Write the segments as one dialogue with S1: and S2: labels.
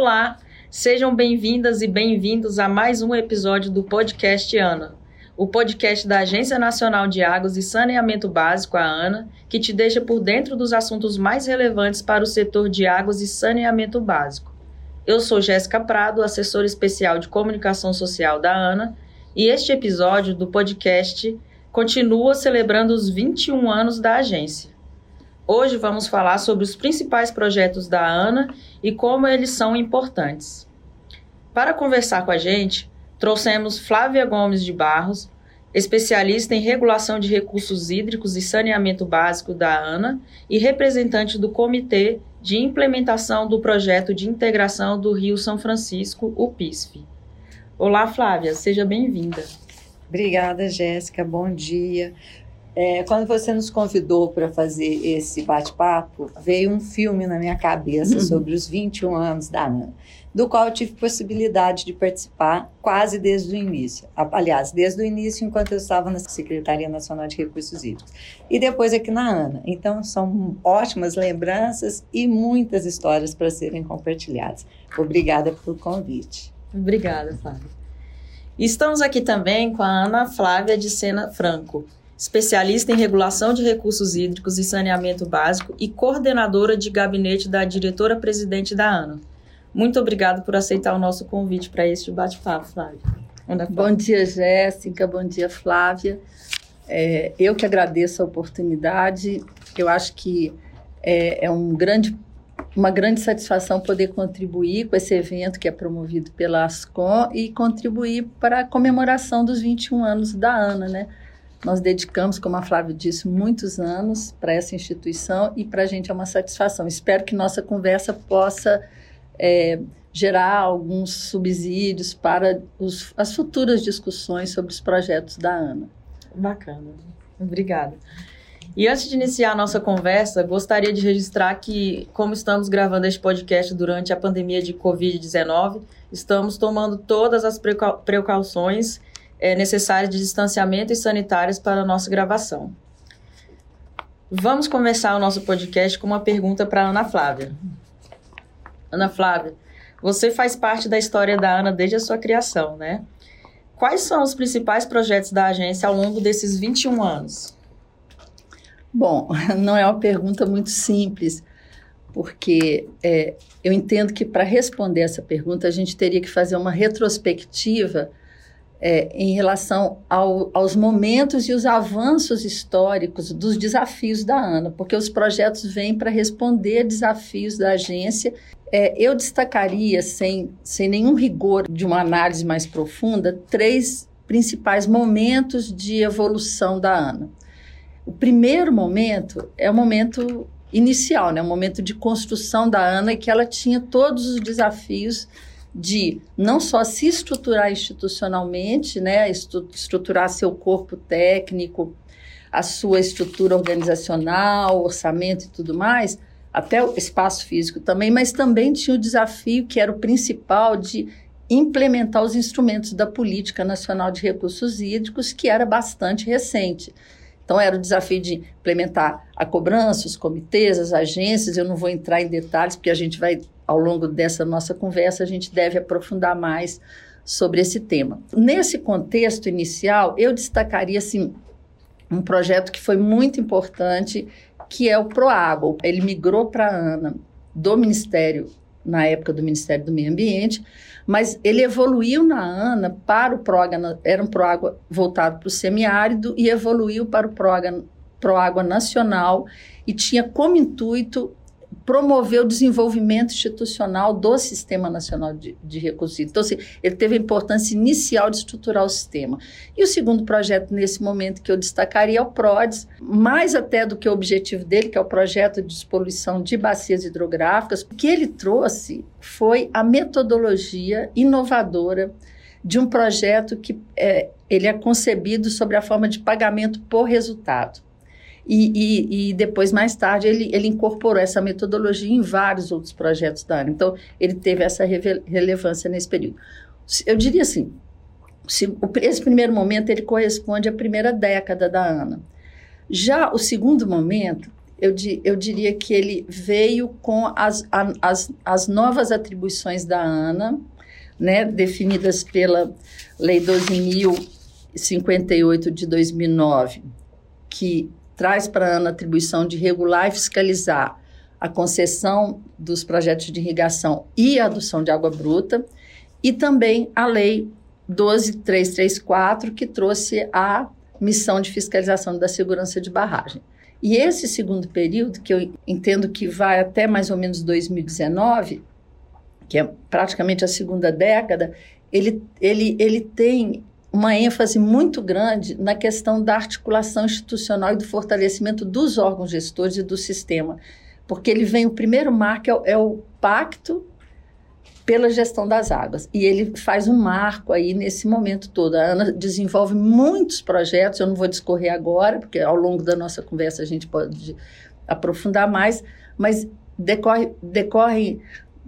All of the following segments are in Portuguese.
S1: Olá, sejam bem-vindas e bem-vindos a mais um episódio do podcast ANA, o podcast da Agência Nacional de Águas e Saneamento Básico, a ANA, que te deixa por dentro dos assuntos mais relevantes para o setor de águas e saneamento básico. Eu sou Jéssica Prado, assessora especial de comunicação social da ANA, e este episódio do podcast continua celebrando os 21 anos da agência. Hoje vamos falar sobre os principais projetos da ANA e como eles são importantes. Para conversar com a gente, trouxemos Flávia Gomes de Barros, especialista em regulação de recursos hídricos e saneamento básico da ANA e representante do Comitê de Implementação do Projeto de Integração do Rio São Francisco, o PISF. Olá, Flávia, seja bem-vinda.
S2: Obrigada, Jéssica. Bom dia. É, quando você nos convidou para fazer esse bate-papo, veio um filme na minha cabeça uhum. sobre os 21 anos da ANA, do qual eu tive possibilidade de participar quase desde o início. Aliás, desde o início, enquanto eu estava na Secretaria Nacional de Recursos Hídricos. E depois aqui na ANA. Então, são ótimas lembranças e muitas histórias para serem compartilhadas. Obrigada pelo convite.
S1: Obrigada, Flávia. Estamos aqui também com a Ana Flávia de Sena Franco, especialista em regulação de recursos hídricos e saneamento básico e coordenadora de gabinete da diretora-presidente da ANA. Muito obrigada por aceitar o nosso convite para este bate-papo, Flávia.
S3: Bom dia, Jéssica. Bom dia, Flávia. É, eu que agradeço a oportunidade. Eu acho que é, é um grande, uma grande satisfação poder contribuir com esse evento que é promovido pela ASCOM e contribuir para a comemoração dos 21 anos da ANA, né? Nós dedicamos, como a Flávia disse, muitos anos para essa instituição e para a gente é uma satisfação. Espero que nossa conversa possa é, gerar alguns subsídios para os, as futuras discussões sobre os projetos da ANA.
S1: Bacana, obrigada. E antes de iniciar a nossa conversa, gostaria de registrar que, como estamos gravando este podcast durante a pandemia de Covid-19, estamos tomando todas as precauções é, necessárias de distanciamento e sanitárias para a nossa gravação. Vamos começar o nosso podcast com uma pergunta para Ana Flávia. Ana Flávia, você faz parte da história da Ana desde a sua criação, né? Quais são os principais projetos da agência ao longo desses 21 anos?
S3: Bom, não é uma pergunta muito simples, porque é, eu entendo que para responder essa pergunta a gente teria que fazer uma retrospectiva é, em relação ao, aos momentos e os avanços históricos dos desafios da ANA, porque os projetos vêm para responder desafios da agência. É, eu destacaria, sem, sem nenhum rigor de uma análise mais profunda, três principais momentos de evolução da ANA. O primeiro momento é o momento inicial, né? o momento de construção da ANA, e que ela tinha todos os desafios de não só se estruturar institucionalmente, né, estruturar seu corpo técnico, a sua estrutura organizacional, orçamento e tudo mais, até o espaço físico também, mas também tinha o desafio que era o principal de implementar os instrumentos da Política Nacional de Recursos Hídricos, que era bastante recente. Então, era o desafio de implementar a cobrança, os comitês, as agências. Eu não vou entrar em detalhes, porque a gente vai ao longo dessa nossa conversa, a gente deve aprofundar mais sobre esse tema. Nesse contexto inicial, eu destacaria assim, um projeto que foi muito importante, que é o Proágua. Ele migrou para a ANA do Ministério, na época do Ministério do Meio Ambiente, mas ele evoluiu na ANA para o PROAGA, era um PROAGUA voltado para o semiárido e evoluiu para o PROAGA, PROAGUA nacional e tinha como intuito promover o desenvolvimento institucional do Sistema Nacional de, de Recursos Então, assim, ele teve a importância inicial de estruturar o sistema. E o segundo projeto, nesse momento, que eu destacaria é o PRODES, mais até do que o objetivo dele, que é o projeto de despoluição de bacias hidrográficas, o que ele trouxe foi a metodologia inovadora de um projeto que é, ele é concebido sobre a forma de pagamento por resultado. E, e, e, depois, mais tarde, ele, ele incorporou essa metodologia em vários outros projetos da ANA. Então, ele teve essa relevância nesse período. Eu diria assim, se, esse primeiro momento, ele corresponde à primeira década da ANA. Já o segundo momento, eu, eu diria que ele veio com as, as, as novas atribuições da ANA, né, definidas pela Lei 12.058 de 2009, que traz para a ANA atribuição de regular e fiscalizar a concessão dos projetos de irrigação e a adução de água bruta, e também a Lei 12334, que trouxe a missão de fiscalização da segurança de barragem. E esse segundo período, que eu entendo que vai até mais ou menos 2019, que é praticamente a segunda década, ele, ele, ele tem uma ênfase muito grande na questão da articulação institucional e do fortalecimento dos órgãos gestores e do sistema porque ele vem, o primeiro marco é o, é o pacto pela gestão das águas. E ele faz um marco aí nesse momento todo. A Ana desenvolve muitos projetos, eu não vou discorrer agora, porque ao longo da nossa conversa a gente pode aprofundar mais, mas decorre, decorre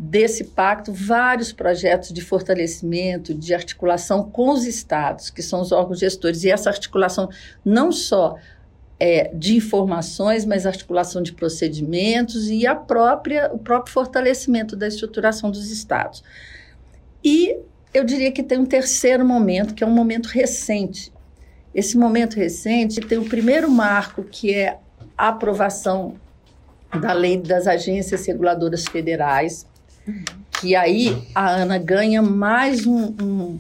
S3: desse pacto vários projetos de fortalecimento, de articulação com os estados, que são os órgãos gestores. E essa articulação não só é, de informações, mas articulação de procedimentos e a própria, o próprio fortalecimento da estruturação dos estados. E eu diria que tem um terceiro momento, que é um momento recente. Esse momento recente tem o primeiro marco, que é a aprovação da lei das agências reguladoras federais, que aí a ANA ganha mais um, um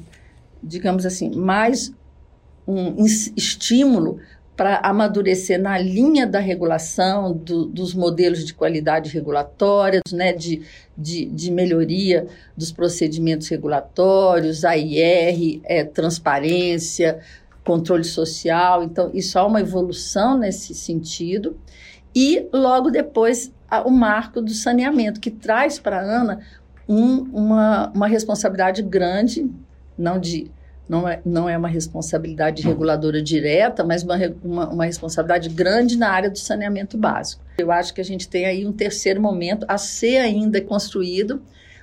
S3: digamos assim, mais um estímulo para amadurecer na linha da regulação, do, dos modelos de qualidade regulatória, né, de, de, de, melhoria dos procedimentos regulatórios, AIR, é, transparência, controle social. Então, isso há uma evolução nesse sentido. E, logo depois, o marco do saneamento, que traz para a ANA um, uma, uma responsabilidade grande, não de não é, não é uma responsabilidade reguladora direta, mas uma, uma, uma, responsabilidade grande na área do saneamento básico. Eu acho que a gente tem aí um terceiro momento a ser ainda construído.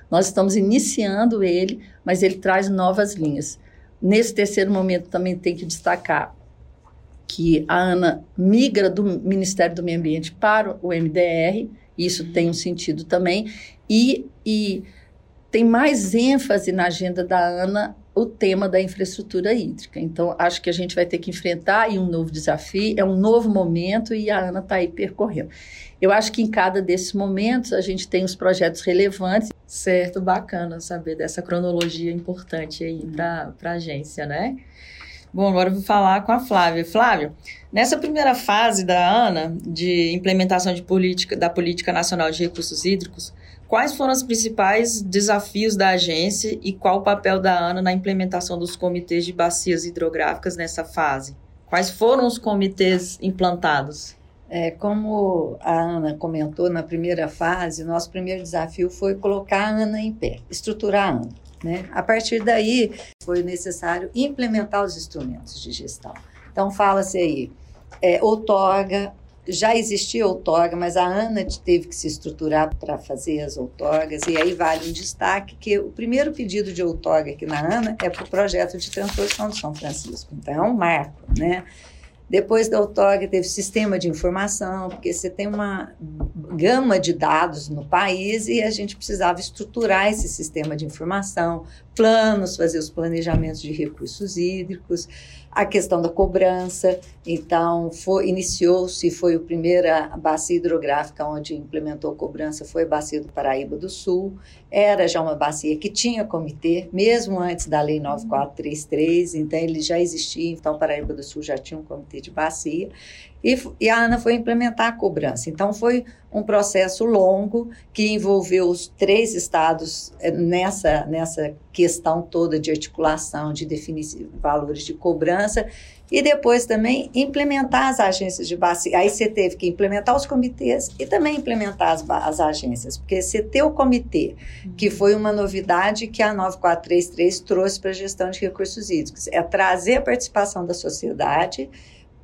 S3: Nós estamos iniciando ele, mas ele traz novas linhas. Nesse terceiro momento também tem que destacar que a ANA migra do Ministério do Meio Ambiente para o MDR, isso tem um sentido também, e, e tem mais ênfase na agenda da ANA o tema da infraestrutura hídrica. Então, acho que a gente vai ter que enfrentar aí um novo desafio, é um novo momento e a Ana está aí percorrendo. Eu acho que em cada desses momentos a gente tem os projetos relevantes.
S1: Certo, bacana saber dessa cronologia importante aí uhum. para a agência, né? Bom, agora eu vou falar com a Flávia. Flávia, nessa primeira fase da ANA, de implementação de política, da Política Nacional de Recursos Hídricos, Quais foram os principais desafios da agência e qual o papel da ANA na implementação dos comitês de bacias hidrográficas nessa fase? Quais foram os comitês implantados?
S2: É, como a Ana comentou na primeira fase, nosso primeiro desafio foi colocar a ANA em pé, estruturar a ANA. Né? A partir daí, foi necessário implementar os instrumentos de gestão. Então, fala-se aí, é, outorga, já existia outorga, mas a ANA teve que se estruturar para fazer as outorgas, e aí vale um destaque que o primeiro pedido de outorga aqui na ANA é para o projeto de transposição de São Francisco, então é um marco, né? Depois da outorga teve sistema de informação, porque você tem uma gama de dados no país e a gente precisava estruturar esse sistema de informação, planos, fazer os planejamentos de recursos hídricos, a questão da cobrança. Então, iniciou-se, foi a primeira bacia hidrográfica onde implementou cobrança, foi a bacia do Paraíba do Sul. Era já uma bacia que tinha comitê, mesmo antes da Lei 9433, então ele já existia, então Paraíba do Sul já tinha um comitê de bacia. E, e, a ANA foi implementar a cobrança. Então, foi um processo longo que envolveu os três estados eh, nessa, nessa questão toda de articulação, de definir valores de cobrança, e depois também implementar as agências de bacia. Aí você teve que implementar os comitês e também implementar as, as agências, porque você ter o comitê, que foi uma novidade que a 9433 trouxe para a gestão de recursos hídricos, é trazer a participação da sociedade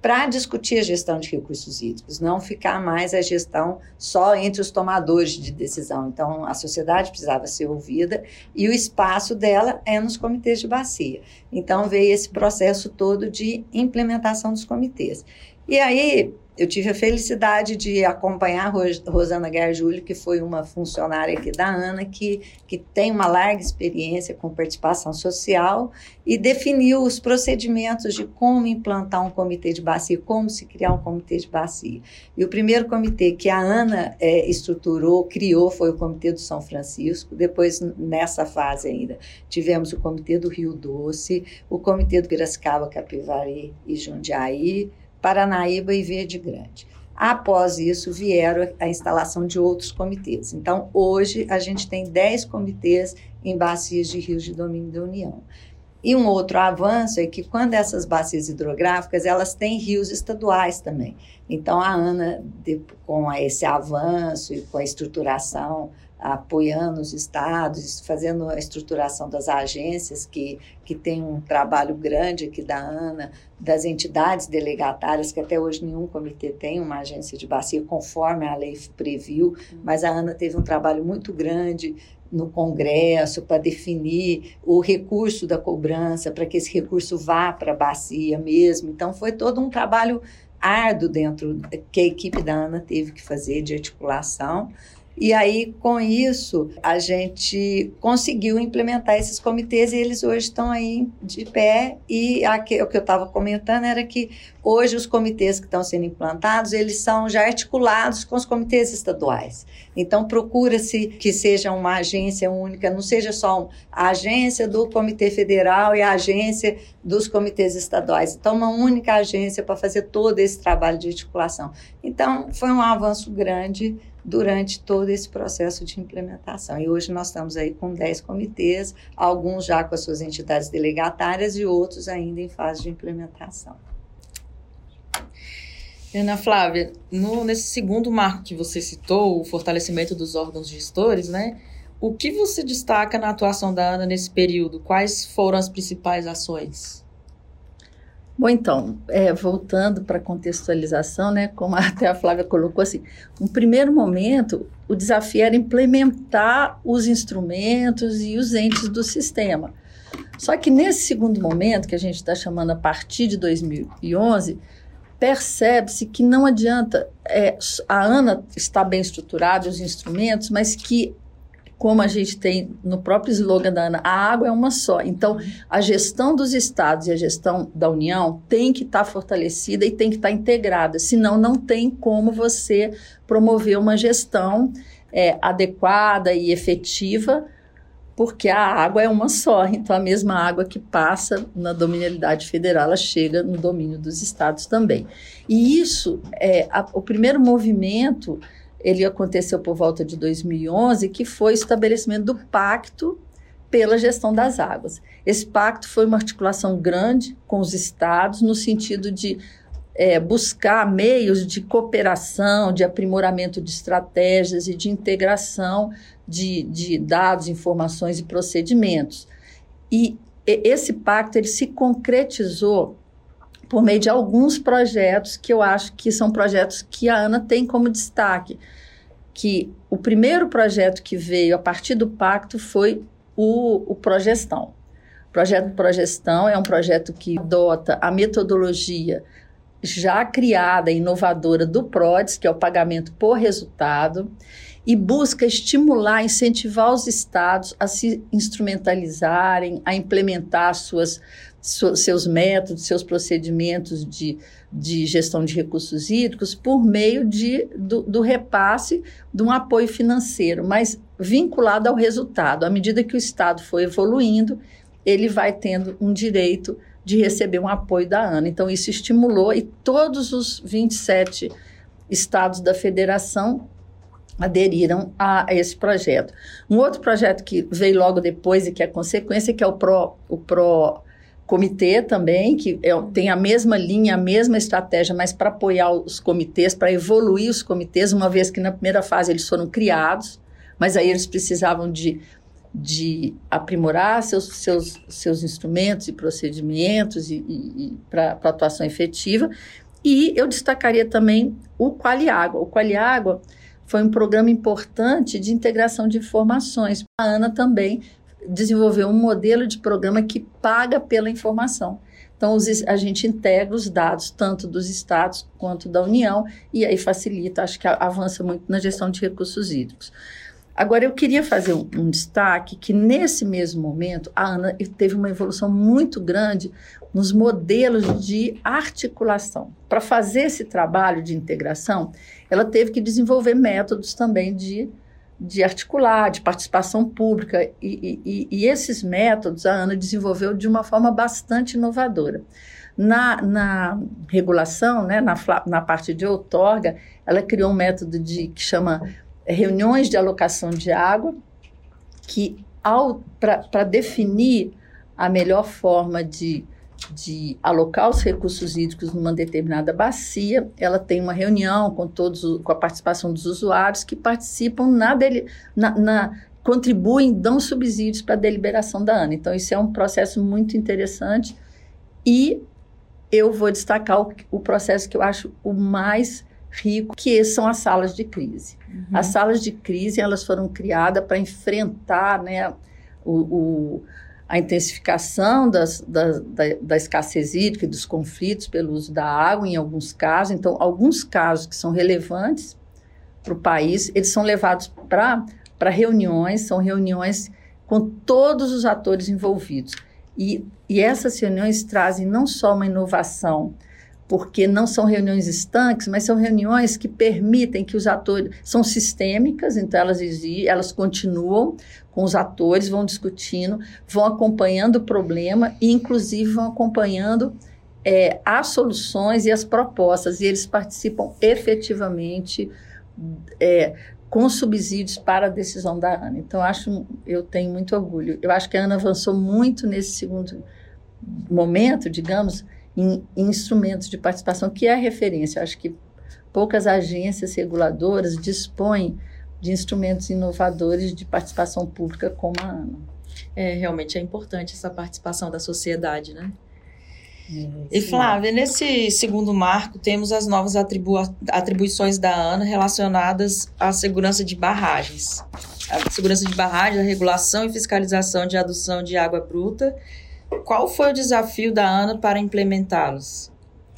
S2: para discutir a gestão de recursos hídricos, não ficar mais a gestão só entre os tomadores de decisão. Então, a sociedade precisava ser ouvida e o espaço dela é nos comitês de bacia. Então, veio esse processo todo de implementação dos comitês. E aí, eu tive a felicidade de acompanhar a Rosana Garjulho, que foi uma funcionária aqui da ANA, que, que tem uma larga experiência com participação social e definiu os procedimentos de como implantar um comitê de bacia, como se criar um comitê de bacia. E o primeiro comitê que a ANA é, estruturou, criou, foi o Comitê do São Francisco. Depois, nessa fase ainda, tivemos o Comitê do Rio Doce, o Comitê do Piracicaba, Capivari e Jundiaí, Paranaíba e Verde Grande. Após isso, vieram a instalação de outros comitês. Então, hoje, a gente tem 10 comitês em bacias de rios de domínio da União. E um outro avanço é que quando essas bacias hidrográficas, elas têm rios estaduais também. Então, a ANA, com esse avanço e com a estruturação apoiando os estados, fazendo a estruturação das agências, que, que tem um trabalho grande aqui da ANA, das entidades delegatárias, que até hoje nenhum comitê tem uma agência de bacia, conforme a lei previu, mas a ANA teve um trabalho muito grande no Congresso para definir o recurso da cobrança, para que esse recurso vá para a bacia mesmo. Então, foi todo um trabalho árduo dentro que a equipe da ANA teve que fazer de articulação e aí, com isso, a gente conseguiu implementar esses comitês e eles hoje estão aí de pé. E aqui, o que eu estava comentando era que hoje os comitês que estão sendo implantados, eles são já articulados com os comitês estaduais. Então, procura-se que seja uma agência única, não seja só a agência do Comitê Federal e a agência dos comitês estaduais. Então, uma única agência para fazer todo esse trabalho de articulação. Então, foi um avanço grande durante todo esse processo de implementação. E hoje nós estamos aí com 10 comitês, alguns já com as suas entidades delegatárias e outros ainda em fase de implementação.
S1: Ana Flávia, no, nesse segundo marco que você citou, o fortalecimento dos órgãos gestores, né? O que você destaca na atuação da ANA nesse período? Quais foram as principais ações?
S3: Bom, então, é, voltando para a contextualização, né, como até a Flávia colocou assim, um primeiro momento, o desafio era implementar os instrumentos e os entes do sistema. Só que nesse segundo momento, que a gente está chamando a partir de 2011, percebe-se que não adianta, é, a ANA está bem estruturada, os instrumentos, mas que como a gente tem no próprio slogan da Ana, a água é uma só. Então, a gestão dos estados e a gestão da União tem que estar tá fortalecida e tem que estar tá integrada, senão não tem como você promover uma gestão é, adequada e efetiva, porque a água é uma só. Então, a mesma água que passa na dominialidade federal, ela chega no domínio dos estados também. E isso, é, a, o primeiro movimento ele aconteceu por volta de 2011, que foi o estabelecimento do Pacto pela Gestão das Águas. Esse pacto foi uma articulação grande com os estados, no sentido de é, buscar meios de cooperação, de aprimoramento de estratégias e de integração de, de dados, informações e procedimentos. E esse pacto ele se concretizou por meio de alguns projetos que eu acho que são projetos que a Ana tem como destaque. Que o primeiro projeto que veio a partir do pacto foi o, o Progestão. O projeto Progestão é um projeto que adota a metodologia já criada, inovadora do PRODES, que é o pagamento por resultado, e busca estimular, incentivar os estados a se instrumentalizarem, a implementar suas seus métodos, seus procedimentos de, de gestão de recursos hídricos por meio de, do, do repasse de um apoio financeiro, mas vinculado ao resultado. À medida que o Estado for evoluindo, ele vai tendo um direito de receber um apoio da ANA. Então, isso estimulou e todos os 27 estados da federação aderiram a, esse projeto. Um outro projeto que veio logo depois e que é consequência, que é o PRO, o PRO comitê também, que é, tem a mesma linha, a mesma estratégia, mas para apoiar os comitês, para evoluir os comitês, uma vez que na primeira fase eles foram criados, mas aí eles precisavam de, de aprimorar seus, seus, seus instrumentos e procedimentos e, e, e para atuação efetiva. E eu destacaria também o Qualiágua. O Qualiágua foi um programa importante de integração de informações. A Ana também desenvolveu um modelo de programa que paga pela informação. Então, os, a gente integra os dados tanto dos estados quanto da União e aí facilita, acho que avança muito na gestão de recursos hídricos. Agora, eu queria fazer um, um, destaque que, nesse mesmo momento, a ANA teve uma evolução muito grande nos modelos de articulação. Para fazer esse trabalho de integração, ela teve que desenvolver métodos também de, de articular, de participação pública, e, e, e esses métodos a ANA desenvolveu de uma forma bastante inovadora. Na, na regulação, né, na, na parte de outorga, ela criou um método de, que chama reuniões de alocação de água, que para definir a melhor forma de, de alocar os recursos hídricos numa determinada bacia, ela tem uma reunião com todos com a participação dos usuários que participam na, dele, na, na contribuem, dão subsídios para a deliberação da ANA. Então, isso é um processo muito interessante e eu vou destacar o, o processo que eu acho o mais rico, que são as salas de crise. Uhum. As salas de crise elas foram criadas para enfrentar né, o, o, a intensificação das, da, da, da, escassez hídrica e dos conflitos pelo uso da água, em alguns casos. Então, alguns casos que são relevantes para o país, eles são levados para reuniões, são reuniões com todos os atores envolvidos. E, e essas reuniões trazem não só uma inovação porque não são reuniões estanques, mas são reuniões que permitem que os atores são sistêmicas, então elas elas continuam com os atores, vão discutindo, vão acompanhando o problema e inclusive vão acompanhando é, as soluções e as propostas, e eles participam efetivamente é, com subsídios para a decisão da ANA. Então, acho, eu tenho muito orgulho. Eu acho que a ANA avançou muito nesse segundo momento, digamos, em, em instrumentos de participação, que é a referência. Acho que poucas agências reguladoras dispõem de instrumentos inovadores de participação pública como a ANA.
S1: É, realmente é importante essa participação da sociedade, né? É, e Flávia, nesse segundo marco, temos as novas atribu atribuições da ANA relacionadas à segurança de barragens. A segurança de barragens, a regulação e fiscalização de adução de água bruta qual foi o desafio da ANA para implementá-los?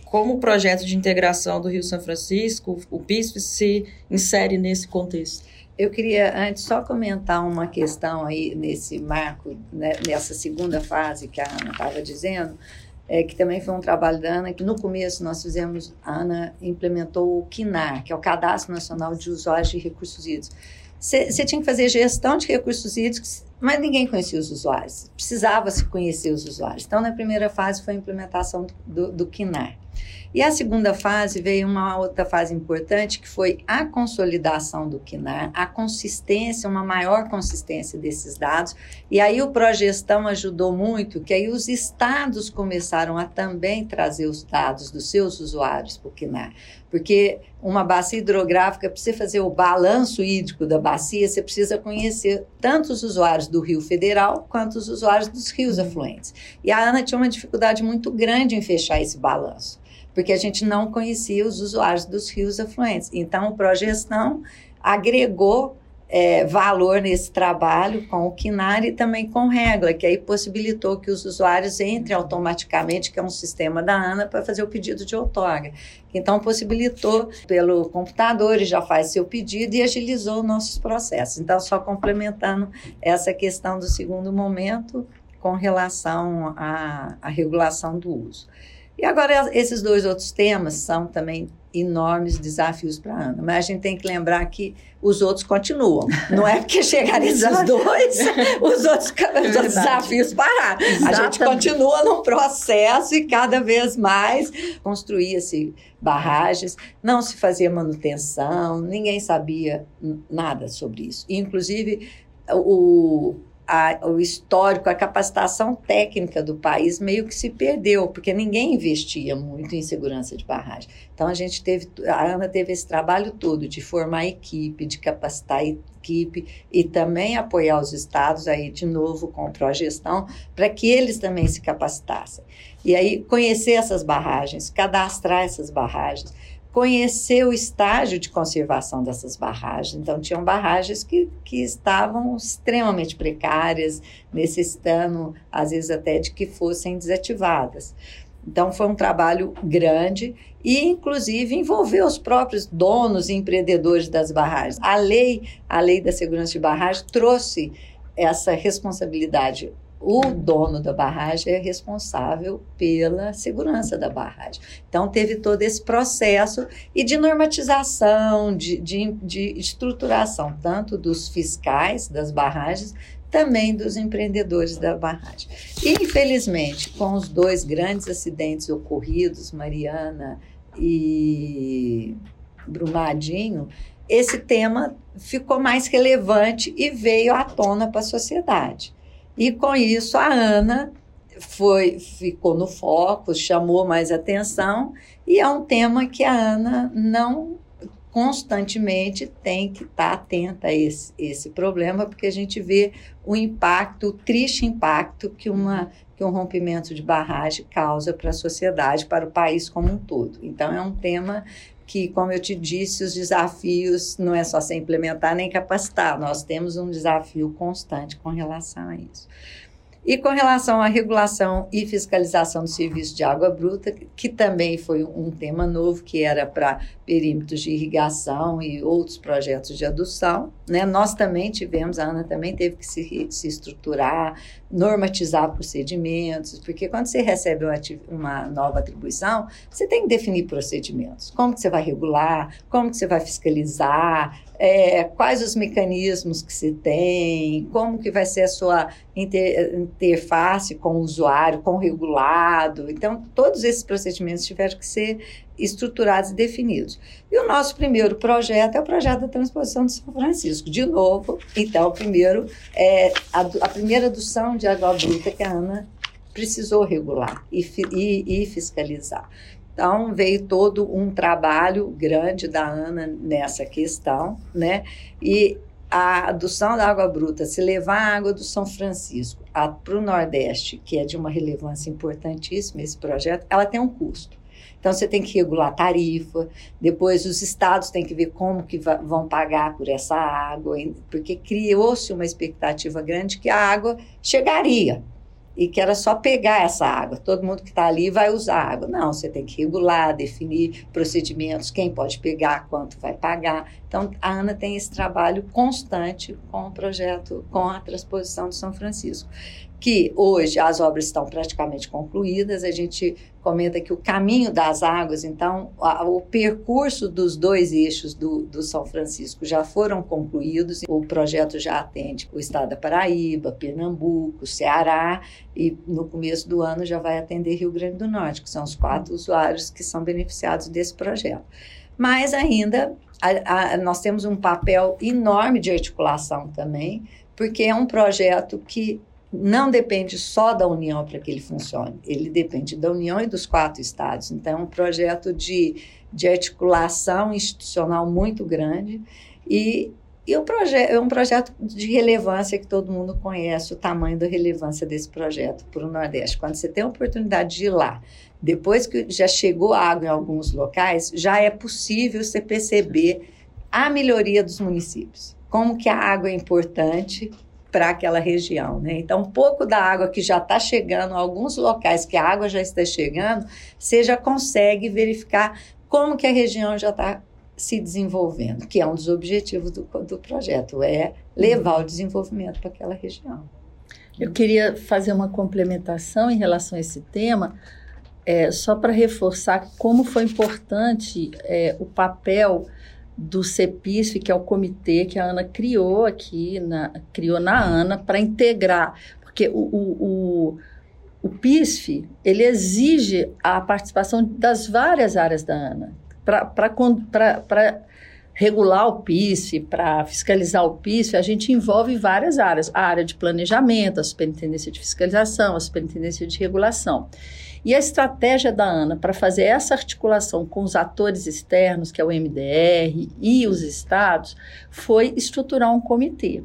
S1: Como o projeto de integração do Rio São Francisco, o PISP, se insere nesse contexto?
S2: Eu queria antes só comentar uma questão aí nesse marco, né, nessa segunda fase que a Ana estava dizendo, é, que também foi um trabalho da Ana, que no começo nós fizemos, a Ana implementou o KINAR, que é o Cadastro Nacional de Usuários de Recursos Hídricos. Você tinha que fazer gestão de recursos hídricos mas ninguém conhecia os usuários. Precisava se conhecer os usuários. Então, na primeira fase foi a implementação do, do KINAR. E a segunda fase veio uma outra fase importante, que foi a consolidação do KINAR, a consistência, uma maior consistência desses dados. E aí o Progestão ajudou muito, que aí os estados começaram a também trazer os dados dos seus usuários para o KINAR. Porque uma bacia hidrográfica, para você fazer o balanço hídrico da bacia, você precisa conhecer tanto os usuários do Rio Federal quanto os usuários dos rios afluentes. E a Ana tinha uma dificuldade muito grande em fechar esse balanço porque a gente não conhecia os usuários dos rios afluentes. Então, o Progestão agregou é, valor nesse trabalho com o KINAR e também com Regla, que aí possibilitou que os usuários entrem automaticamente, que é um sistema da ANA, para fazer o pedido de outorga. Então, possibilitou pelo computador, já faz seu pedido e agilizou nossos processos. Então, só complementando essa questão do segundo momento com relação à, à regulação do uso. E agora, esses dois outros temas são também enormes desafios para a Ana, mas a gente tem que lembrar que os outros continuam. Não é porque chegaram esses dois, os outros, é os outros desafios pararam. A gente continua num processo e cada vez mais construía-se barragens, não se fazia manutenção, ninguém sabia nada sobre isso. Inclusive, o, a, o histórico, a capacitação técnica do país meio que se perdeu, porque ninguém investia muito em segurança de barragem. Então a gente teve, a ANA teve esse trabalho todo de formar equipe, de capacitar equipe e também apoiar os estados aí de novo com a progestão para que eles também se capacitassem. E aí conhecer essas barragens, cadastrar essas barragens conhecer o estágio de conservação dessas barragens. Então, tinham barragens que, que estavam extremamente precárias, necessitando, às vezes, até de que fossem desativadas. Então, foi um trabalho grande e, inclusive, envolveu os próprios donos e empreendedores das barragens. A lei, a lei da segurança de barragem, trouxe essa responsabilidade o dono da barragem é responsável pela segurança da barragem. Então, teve todo esse processo e de normatização, de, de, de estruturação, tanto dos fiscais das barragens, também dos empreendedores da barragem. E, infelizmente, com os dois grandes acidentes ocorridos, Mariana e Brumadinho, esse tema ficou mais relevante e veio à tona para a sociedade. E com isso a Ana foi ficou no foco, chamou mais atenção e é um tema que a Ana não constantemente tem que estar atenta a esse, esse problema, porque a gente vê o impacto, o triste impacto que, uma, que um rompimento de barragem causa para a sociedade, para o país como um todo. Então, é um tema que, como eu te disse, os desafios não é só se implementar nem capacitar, nós temos um desafio constante com relação a isso. E com relação à regulação e fiscalização do serviço de água bruta, que também foi um tema novo, que era para perímetros de irrigação e outros projetos de adução, né? nós também tivemos, a Ana também teve que se, se estruturar, normatizar procedimentos, porque quando você recebe uma, uma, nova atribuição, você tem que definir procedimentos. Como que você vai regular, como que você vai fiscalizar, é, quais os mecanismos que se tem, como que vai ser a sua inter, interface com o usuário, com o regulado. Então, todos esses procedimentos tiveram que ser estruturados e definidos. E o nosso primeiro projeto é o projeto da transposição de São Francisco. De novo, então, primeiro é a, a primeira adução de água bruta que a Ana precisou regular e, e, e fiscalizar. Então, veio todo um trabalho grande da Ana nessa questão, né? E a adução da água bruta, se levar a água do São Francisco para o Nordeste, que é de uma relevância importantíssima esse projeto, ela tem um custo. Então, você tem que regular a tarifa, depois os estados têm que ver como que vão pagar por essa água, porque criou-se uma expectativa grande que a água chegaria, e que era só pegar essa água. Todo mundo que está ali vai usar água. Não, você tem que regular, definir procedimentos, quem pode pegar, quanto vai pagar. Então, a Ana tem esse trabalho constante com o projeto, com a transposição de São Francisco que hoje as obras estão praticamente concluídas, a gente comenta que o caminho das águas, então, a, o percurso dos dois eixos do, do São Francisco já foram concluídos, o projeto já atende o estado da Paraíba, Pernambuco, Ceará, e no começo do ano já vai atender Rio Grande do Norte, que são os quatro usuários que são beneficiados desse projeto. Mas ainda a, a, nós temos um papel enorme de articulação também, porque é um projeto que não depende só da União para que ele funcione, ele depende da União e dos quatro estados. Então, é um projeto de, de articulação institucional muito grande e, e um é um projeto de relevância que todo mundo conhece, o tamanho da relevância desse projeto para o Nordeste. Quando você tem a oportunidade de ir lá, depois que já chegou água em alguns locais, já é possível você perceber a melhoria dos municípios. Como que a água é importante para aquela região. Né? Então, um pouco da água que já está chegando, alguns locais que a água já está chegando, você já consegue verificar como que a região já está se desenvolvendo, que é um dos objetivos do, do projeto, é levar o desenvolvimento para aquela região.
S3: Eu queria fazer uma complementação em relação a esse tema, é, só para reforçar como foi importante é, o papel do CEPISF, que é o comitê que a Ana criou aqui, na, criou na ANA, para integrar, porque o, o, o, o PISF, ele exige a participação das várias áreas da ANA, para regular o PISF, para fiscalizar o PISF, a gente envolve várias áreas, a área de planejamento, a superintendência de fiscalização, a superintendência de regulação. E a estratégia da ANA para fazer essa articulação com os atores externos, que é o MDR e os estados, foi estruturar um comitê.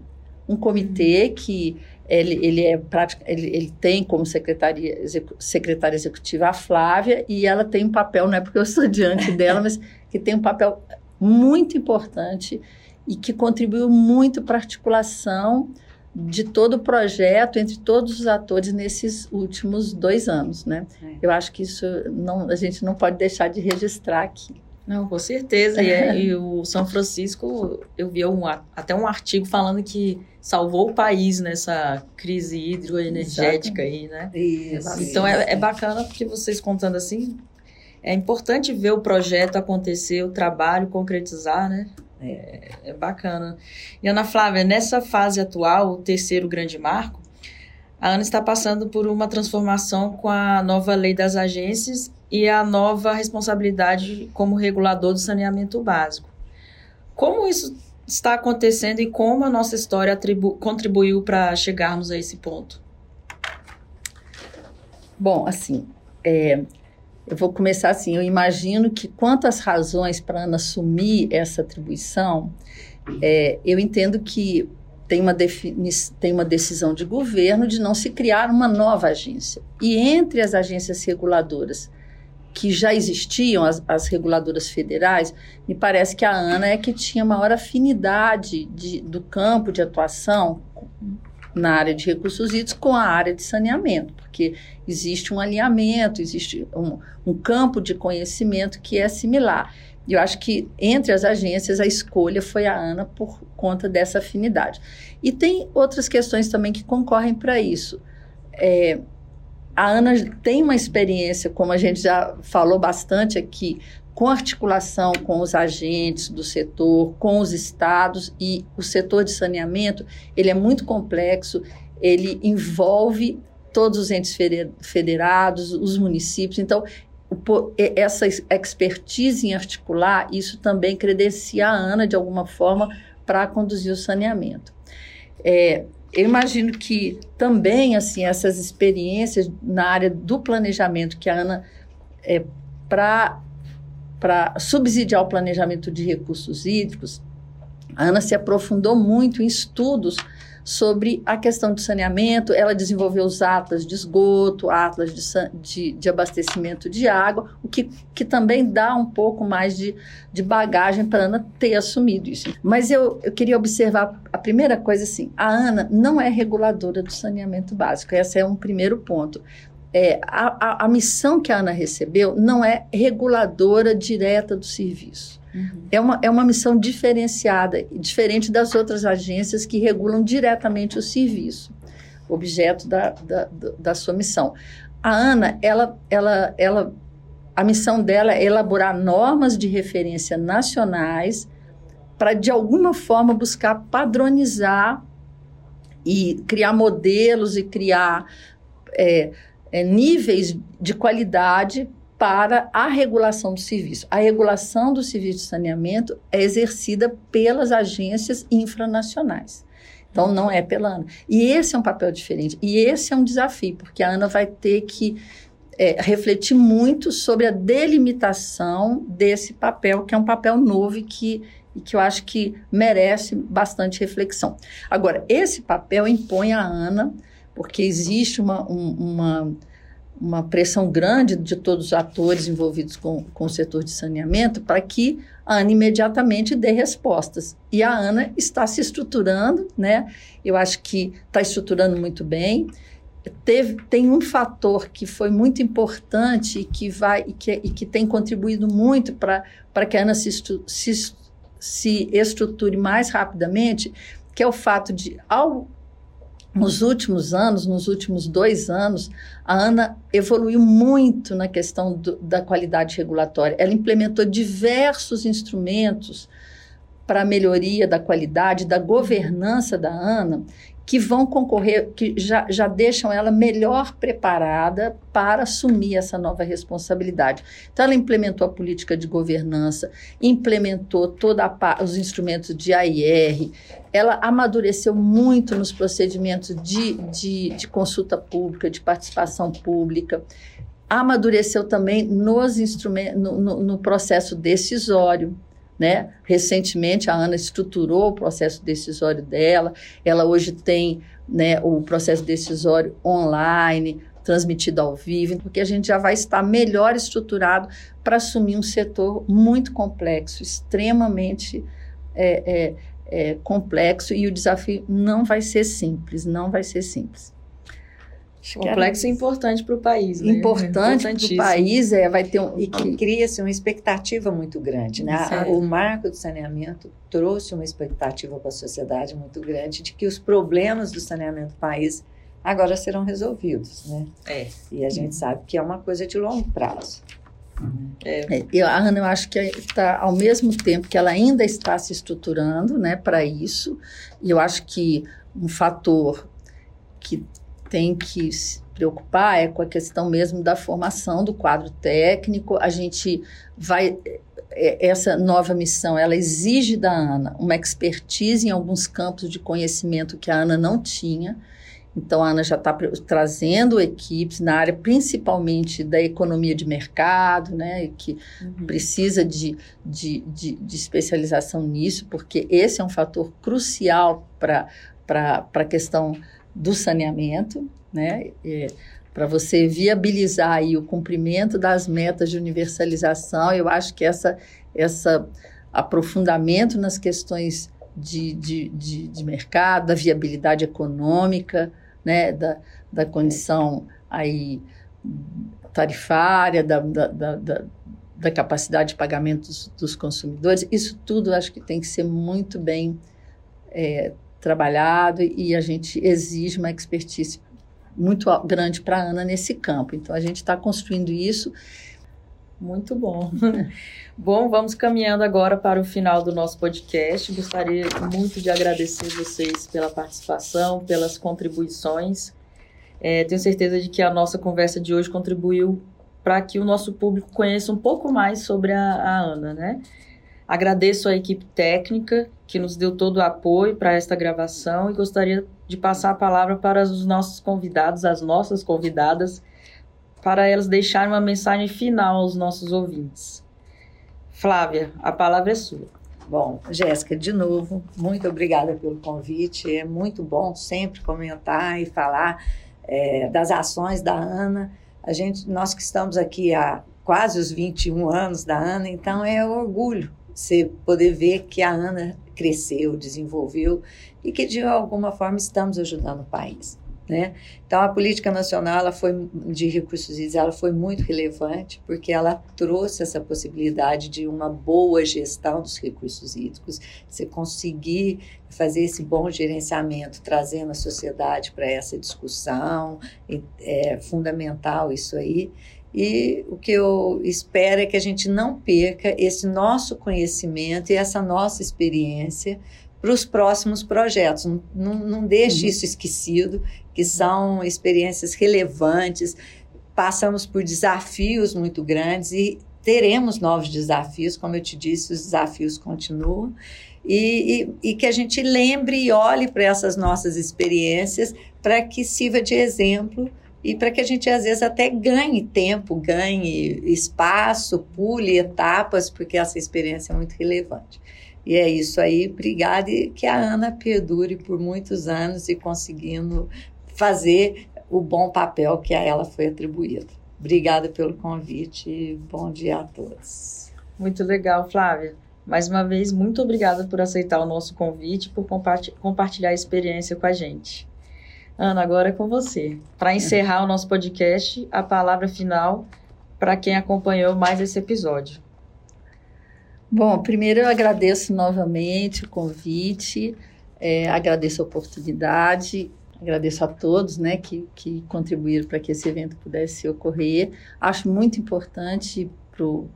S3: Um comitê que ele, ele, é ele, ele tem como secretaria, secretária executiva a Flávia e ela tem um papel, não é porque eu estou diante dela, mas que tem um papel muito importante e que contribuiu muito para a articulação de todo o projeto entre todos os atores nesses últimos dois anos, né? É. Eu acho que isso não, a gente não pode deixar de registrar aqui.
S1: Não, com certeza. E, é, e o São Francisco, eu vi um, até um artigo falando que salvou o país nessa crise hidroenergética aí, né? Isso, então é, é bacana porque vocês contando assim, é importante ver o projeto acontecer, o trabalho concretizar, né? É, é bacana. E Ana Flávia, nessa fase atual, o terceiro grande marco, a Ana está passando por uma transformação com a nova lei das agências e a nova responsabilidade como regulador do saneamento básico. Como isso está acontecendo e como a nossa história contribuiu para chegarmos a esse ponto?
S3: Bom, assim, é, eu vou começar assim. Eu imagino que quantas razões para Ana assumir essa atribuição, é, eu entendo que tem uma, tem uma decisão de governo de não se criar uma nova agência. E entre as agências reguladoras que já existiam, as, as reguladoras federais, me parece que a ANA é que tinha maior afinidade de, do campo de atuação na área de recursos hídricos com a área de saneamento, porque existe um alinhamento, existe um, um campo de conhecimento que é similar. Eu acho que entre as agências a escolha foi a ANA por conta dessa afinidade. E tem outras questões também que concorrem para isso. É, a Ana tem uma experiência, como a gente já falou bastante aqui, com articulação com os agentes do setor, com os estados e o setor de saneamento, ele é muito complexo, ele envolve todos os entes federados, os municípios. Então, essa expertise em articular, isso também credencia a ANA, de alguma forma, para conduzir o saneamento. É, eu imagino que também assim essas experiências na área do planejamento que a Ana é, para para subsidiar o planejamento de recursos hídricos, a Ana se aprofundou muito em estudos sobre a questão de saneamento. Ela desenvolveu os atlas de esgoto, atlas de, de, de abastecimento de água, o que, que também dá um pouco mais de, de bagagem para a Ana ter assumido isso. Mas eu, eu queria observar a primeira coisa assim: a Ana não é reguladora do saneamento básico. Esse é um primeiro ponto. É, a, a, a missão que a Ana recebeu não é reguladora direta do serviço. Uhum. É, uma, é uma missão diferenciada, diferente das outras agências que regulam diretamente o serviço, objeto da, da, da sua missão. A ANA, ela, ela, ela, a missão dela é elaborar normas de referência nacionais para, de alguma forma, buscar padronizar e criar modelos e criar é, é, níveis de qualidade para a regulação do serviço. A regulação do serviço de saneamento é exercida pelas agências infranacionais. Então, não é pela ANA. E esse é um papel diferente. E esse é um desafio, porque a ANA vai ter que é, refletir muito sobre a delimitação desse papel, que é um papel novo e que, e que eu acho que merece bastante reflexão. Agora, esse papel impõe à ANA, porque existe uma, um, uma uma pressão grande de todos os atores envolvidos com, com o setor de saneamento para que a ANA imediatamente dê respostas. E a ANA está se estruturando, né? Eu acho que está estruturando muito bem. Teve, tem um fator que foi muito importante e que vai e que, e que tem contribuído muito para que a ANA se, se, se estruture mais rapidamente, que é o fato de, ao nos últimos anos, nos últimos dois anos, a ANA evoluiu muito na questão do, da qualidade regulatória. Ela implementou diversos instrumentos para a melhoria da qualidade, da governança da ANA, que vão concorrer, que já, já deixam ela melhor preparada para assumir essa nova responsabilidade. Então, ela implementou a política de governança, implementou todos os instrumentos de AIR, ela amadureceu muito nos procedimentos de, de, de consulta pública, de participação pública, amadureceu também nos instrumentos, no, no, no processo decisório. Né? Recentemente, a Ana estruturou o processo decisório dela. Ela hoje tem né, o processo decisório online, transmitido ao vivo, porque a gente já vai estar melhor estruturado para assumir um setor muito complexo, extremamente é, é, é, complexo e o desafio não vai ser simples, não vai ser simples.
S1: Complexo e importante para o país, né?
S3: Importante para o país, é, vai ter um...
S2: E que cria-se uma expectativa muito grande, né? Certo. O marco do saneamento trouxe uma expectativa para a sociedade muito grande de que os problemas do saneamento do país agora serão resolvidos, né?
S1: É.
S2: E a gente sabe que é uma coisa de longo prazo.
S3: É. É, eu, a Ana, eu acho que está ao mesmo tempo que ela ainda está se estruturando, né, para isso. E eu acho que um fator que tem que se preocupar é com a questão mesmo da formação do quadro técnico. A gente vai é, essa nova missão, ela exige da Ana uma expertise em alguns campos de conhecimento que a Ana não tinha. Então, a Ana já está trazendo equipes na área principalmente da economia de mercado, né, que uhum. precisa de, de, de, de, especialização nisso, porque esse é um fator crucial para a questão do saneamento, né, é, para você viabilizar aí o cumprimento das metas de universalização. Eu acho que essa, essa aprofundamento nas questões de, de, de, de mercado, da viabilidade econômica, né, da, da condição aí tarifária, da, da, da, da capacidade de pagamento dos, dos, consumidores, isso tudo acho que tem que ser muito bem é, trabalhado e a gente exige uma expertise muito grande para a Ana nesse campo. Então, a gente está construindo isso.
S1: Muito bom. bom, vamos caminhando agora para o final do nosso podcast. Gostaria muito de agradecer vocês pela participação, pelas contribuições. É, tenho certeza de que a nossa conversa de hoje contribuiu para que o nosso público conheça um pouco mais sobre a, a Ana, né? Agradeço a equipe técnica que nos deu todo o apoio para esta gravação e gostaria de passar a palavra para os nossos convidados, as nossas convidadas, para elas deixarem uma mensagem final aos nossos ouvintes. Flávia, a palavra é sua.
S2: Bom, Jéssica, de novo, muito obrigada pelo convite. É muito bom sempre comentar e falar é, das ações da Ana. A gente, nós que estamos aqui há quase os 21 anos da Ana, então é orgulho você poder ver que a Ana cresceu, desenvolveu e que de alguma forma estamos ajudando o país. Né? Então a política nacional ela foi de recursos hídricos ela foi muito relevante porque ela trouxe essa possibilidade de uma boa gestão dos recursos hídricos, você conseguir fazer esse bom gerenciamento, trazendo a sociedade para essa discussão, é fundamental isso aí. E o que eu espero é que a gente não perca esse nosso conhecimento e essa nossa experiência para os próximos projetos. Não, não, não deixe uhum. isso esquecido, que são experiências relevantes. Passamos por desafios muito grandes e teremos novos desafios, como eu te disse, os desafios continuam. E, e, e que a gente lembre e olhe para essas nossas experiências para que sirva de exemplo e para que a gente às vezes até ganhe tempo, ganhe espaço, pule etapas, porque essa experiência é muito relevante. E é isso aí, obrigada e que a Ana perdure por muitos anos e conseguindo fazer o bom papel que a ela foi atribuído. Obrigada pelo convite e bom dia a todos.
S1: Muito legal, Flávia. Mais uma vez, muito obrigada por aceitar o nosso convite, por compartilhar a experiência com a gente. Ana, agora é com você. Para encerrar o nosso podcast, a palavra final para quem acompanhou mais esse episódio.
S3: Bom, primeiro eu agradeço novamente o convite, é, agradeço a oportunidade, agradeço a todos né, que, que contribuíram para que esse evento pudesse ocorrer. Acho muito importante pro,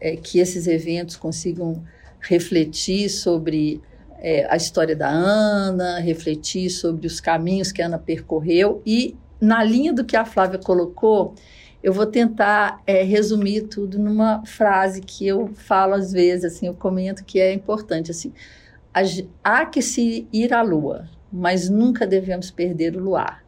S3: é, que esses eventos consigam refletir sobre é, a história da Ana, refletir sobre os caminhos que a Ana percorreu. E, na linha do que a Flávia colocou, eu vou tentar é, resumir tudo numa frase que eu falo às vezes, assim, eu comento que é importante, assim, há que se ir à lua, mas nunca devemos perder o luar.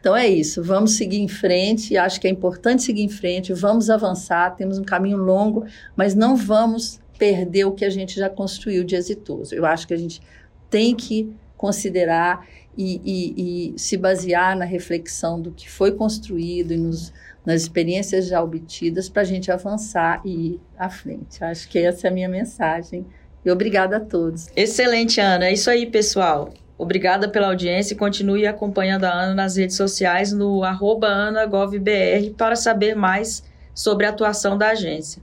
S3: Então é isso, vamos seguir em frente, acho que é importante seguir em frente, vamos avançar, temos um caminho longo, mas não vamos perder o que a gente já construiu de exitoso. Eu acho que a gente tem que considerar e, e, e se basear na reflexão do que foi construído e nos, nas experiências já obtidas para a gente avançar e ir à frente. Acho que essa é a minha mensagem E obrigada a todos.
S1: Excelente, Ana. É isso aí, pessoal. Obrigada pela audiência e continue acompanhando a Ana nas redes sociais no AnaGovBR para saber mais sobre a atuação da agência.